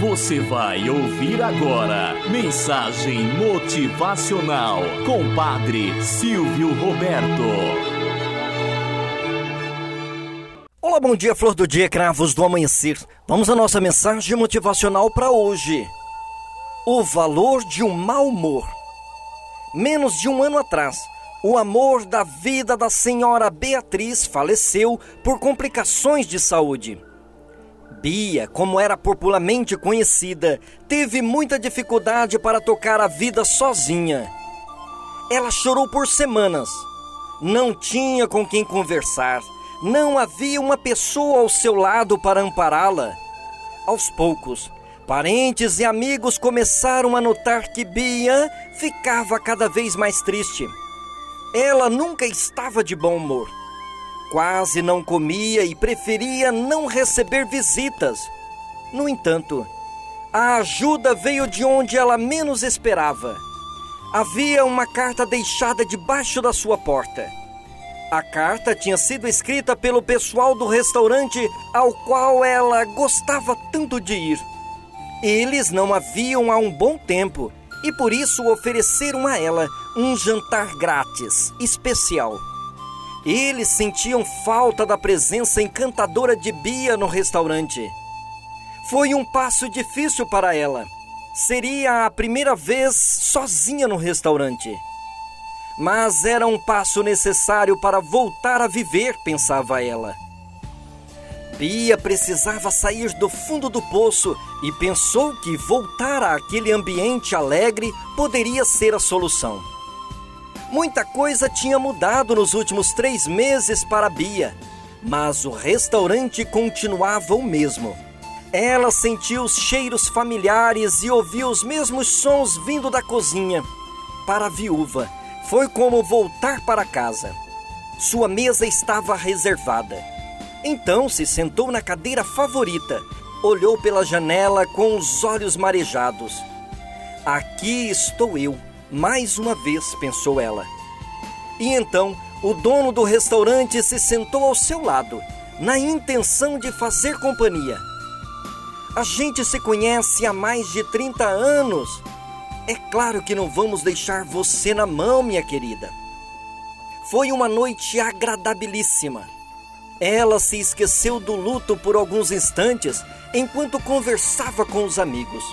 Você vai ouvir agora Mensagem Motivacional com Padre Silvio Roberto. Olá, bom dia, flor do dia, cravos do amanhecer. Vamos à nossa mensagem motivacional para hoje. O valor de um mau humor. Menos de um ano atrás, o amor da vida da senhora Beatriz faleceu por complicações de saúde. Bia, como era popularmente conhecida, teve muita dificuldade para tocar a vida sozinha. Ela chorou por semanas. Não tinha com quem conversar. Não havia uma pessoa ao seu lado para ampará-la. Aos poucos, parentes e amigos começaram a notar que Bia ficava cada vez mais triste. Ela nunca estava de bom humor Quase não comia e preferia não receber visitas. No entanto, a ajuda veio de onde ela menos esperava. Havia uma carta deixada debaixo da sua porta. A carta tinha sido escrita pelo pessoal do restaurante ao qual ela gostava tanto de ir. Eles não a viam há um bom tempo e por isso ofereceram a ela um jantar grátis, especial. Eles sentiam falta da presença encantadora de Bia no restaurante. Foi um passo difícil para ela. Seria a primeira vez sozinha no restaurante. Mas era um passo necessário para voltar a viver, pensava ela. Bia precisava sair do fundo do poço e pensou que voltar àquele ambiente alegre poderia ser a solução. Muita coisa tinha mudado nos últimos três meses para Bia, mas o restaurante continuava o mesmo. Ela sentiu os cheiros familiares e ouviu os mesmos sons vindo da cozinha. Para a viúva, foi como voltar para casa. Sua mesa estava reservada. Então se sentou na cadeira favorita, olhou pela janela com os olhos marejados. Aqui estou eu mais uma vez, pensou ela. E então o dono do restaurante se sentou ao seu lado, na intenção de fazer companhia. A gente se conhece há mais de 30 anos. É claro que não vamos deixar você na mão, minha querida. Foi uma noite agradabilíssima. Ela se esqueceu do luto por alguns instantes enquanto conversava com os amigos.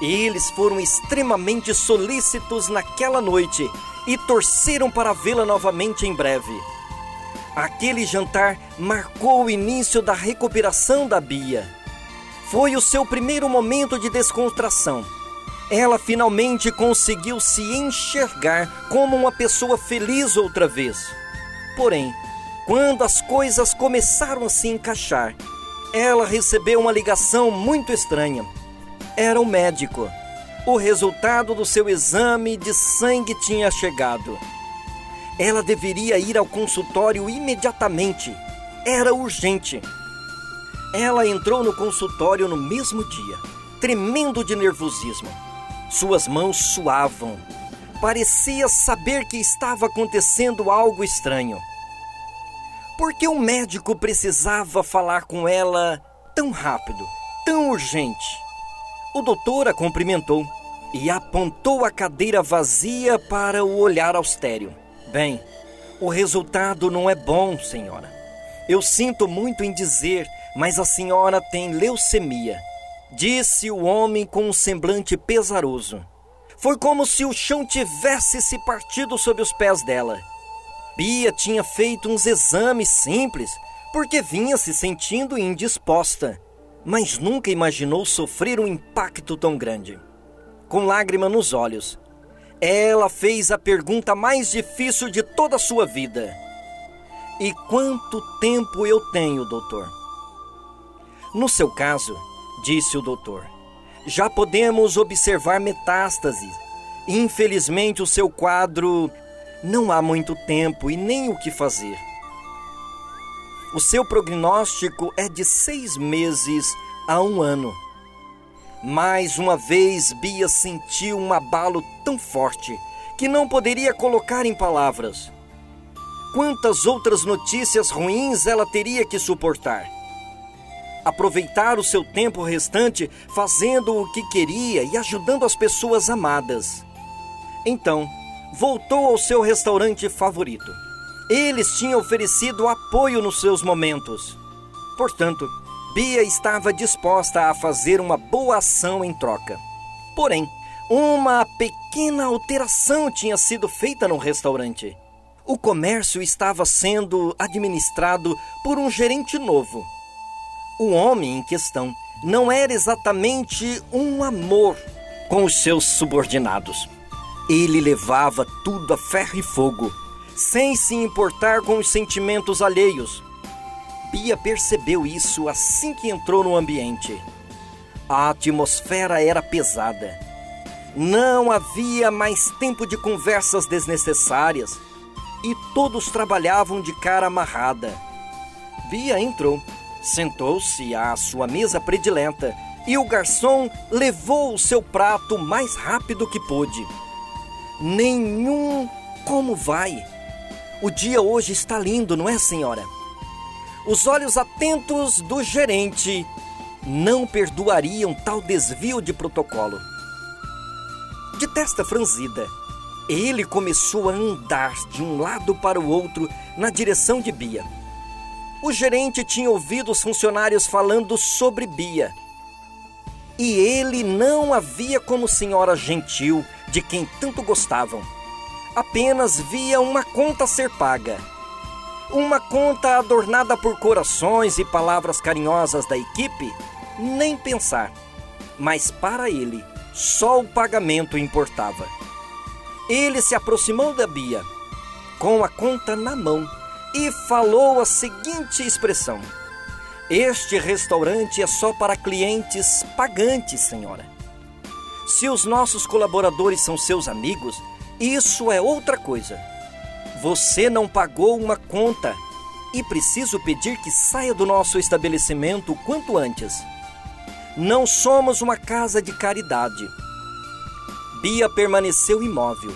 Eles foram extremamente solícitos naquela noite e torceram para vê-la novamente em breve. Aquele jantar marcou o início da recuperação da Bia. Foi o seu primeiro momento de descontração. Ela finalmente conseguiu se enxergar como uma pessoa feliz outra vez. Porém, quando as coisas começaram a se encaixar, ela recebeu uma ligação muito estranha era um médico. O resultado do seu exame de sangue tinha chegado. Ela deveria ir ao consultório imediatamente. Era urgente. Ela entrou no consultório no mesmo dia, tremendo de nervosismo. Suas mãos suavam. Parecia saber que estava acontecendo algo estranho. Por que o médico precisava falar com ela tão rápido, tão urgente? O doutor a cumprimentou e apontou a cadeira vazia para o olhar austero. Bem, o resultado não é bom, senhora. Eu sinto muito em dizer, mas a senhora tem leucemia, disse o homem com um semblante pesaroso. Foi como se o chão tivesse se partido sob os pés dela. Bia tinha feito uns exames simples porque vinha se sentindo indisposta mas nunca imaginou sofrer um impacto tão grande. Com lágrima nos olhos, ela fez a pergunta mais difícil de toda a sua vida: E quanto tempo eu tenho, doutor? No seu caso, disse o doutor, já podemos observar metástases. Infelizmente, o seu quadro não há muito tempo e nem o que fazer. O seu prognóstico é de seis meses a um ano. Mais uma vez, Bia sentiu um abalo tão forte que não poderia colocar em palavras. Quantas outras notícias ruins ela teria que suportar? aproveitar o seu tempo restante fazendo o que queria e ajudando as pessoas amadas. Então, voltou ao seu restaurante favorito. Eles tinham oferecido apoio nos seus momentos. Portanto, Bia estava disposta a fazer uma boa ação em troca. Porém, uma pequena alteração tinha sido feita no restaurante. O comércio estava sendo administrado por um gerente novo. O homem em questão não era exatamente um amor com os seus subordinados. Ele levava tudo a ferro e fogo, sem se importar com os sentimentos alheios. Bia percebeu isso assim que entrou no ambiente. A atmosfera era pesada. Não havia mais tempo de conversas desnecessárias e todos trabalhavam de cara amarrada. Bia entrou, sentou-se à sua mesa predileta e o garçom levou o seu prato mais rápido que pôde nenhum como vai. O dia hoje está lindo, não é, senhora? Os olhos atentos do gerente não perdoariam tal desvio de protocolo. De testa franzida, ele começou a andar de um lado para o outro na direção de Bia. O gerente tinha ouvido os funcionários falando sobre Bia. E ele não a via como senhora gentil, de quem tanto gostavam. Apenas via uma conta ser paga. Uma conta adornada por corações e palavras carinhosas da equipe, nem pensar. Mas para ele, só o pagamento importava. Ele se aproximou da Bia, com a conta na mão, e falou a seguinte expressão: Este restaurante é só para clientes pagantes, senhora. Se os nossos colaboradores são seus amigos, isso é outra coisa. Você não pagou uma conta e preciso pedir que saia do nosso estabelecimento quanto antes. Não somos uma casa de caridade. Bia permaneceu imóvel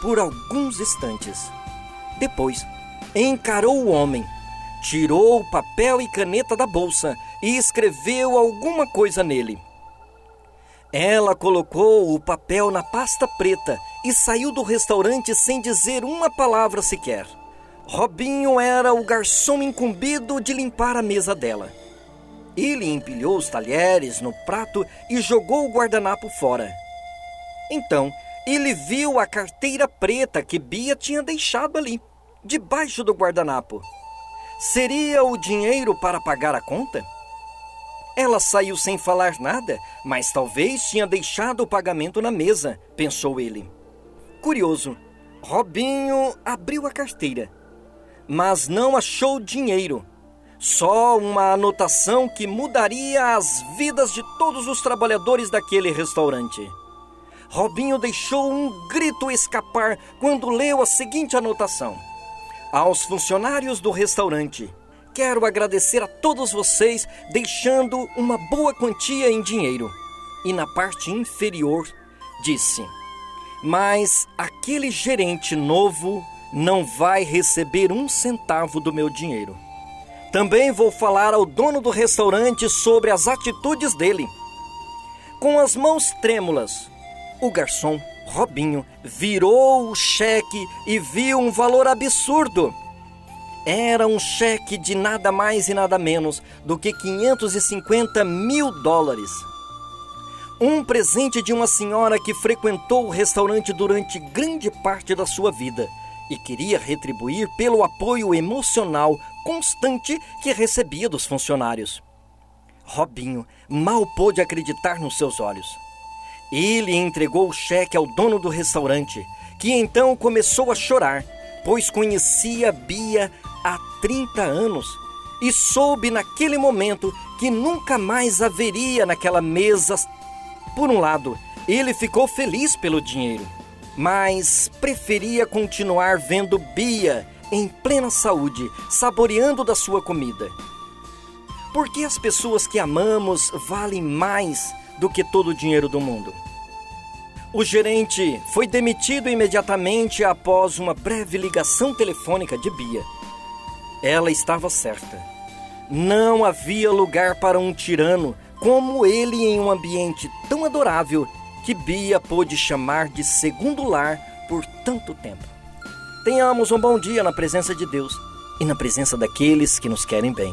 por alguns instantes. Depois, encarou o homem, tirou o papel e caneta da bolsa e escreveu alguma coisa nele. Ela colocou o papel na pasta preta e saiu do restaurante sem dizer uma palavra sequer. Robinho era o garçom incumbido de limpar a mesa dela. Ele empilhou os talheres no prato e jogou o guardanapo fora. Então, ele viu a carteira preta que Bia tinha deixado ali, debaixo do guardanapo. Seria o dinheiro para pagar a conta? Ela saiu sem falar nada, mas talvez tinha deixado o pagamento na mesa, pensou ele. Curioso, Robinho abriu a carteira, mas não achou dinheiro. Só uma anotação que mudaria as vidas de todos os trabalhadores daquele restaurante. Robinho deixou um grito escapar quando leu a seguinte anotação: Aos funcionários do restaurante Quero agradecer a todos vocês deixando uma boa quantia em dinheiro. E na parte inferior disse: Mas aquele gerente novo não vai receber um centavo do meu dinheiro. Também vou falar ao dono do restaurante sobre as atitudes dele. Com as mãos trêmulas, o garçom, Robinho, virou o cheque e viu um valor absurdo era um cheque de nada mais e nada menos do que 550 mil dólares. Um presente de uma senhora que frequentou o restaurante durante grande parte da sua vida e queria retribuir pelo apoio emocional constante que recebia dos funcionários. Robinho mal pôde acreditar nos seus olhos. Ele entregou o cheque ao dono do restaurante, que então começou a chorar, pois conhecia Bia há 30 anos e soube naquele momento que nunca mais haveria naquela mesa. Por um lado, ele ficou feliz pelo dinheiro, mas preferia continuar vendo Bia em plena saúde, saboreando da sua comida. Porque as pessoas que amamos valem mais do que todo o dinheiro do mundo. O gerente foi demitido imediatamente após uma breve ligação telefônica de Bia ela estava certa. Não havia lugar para um tirano como ele em um ambiente tão adorável que Bia pôde chamar de segundo lar por tanto tempo. Tenhamos um bom dia na presença de Deus e na presença daqueles que nos querem bem.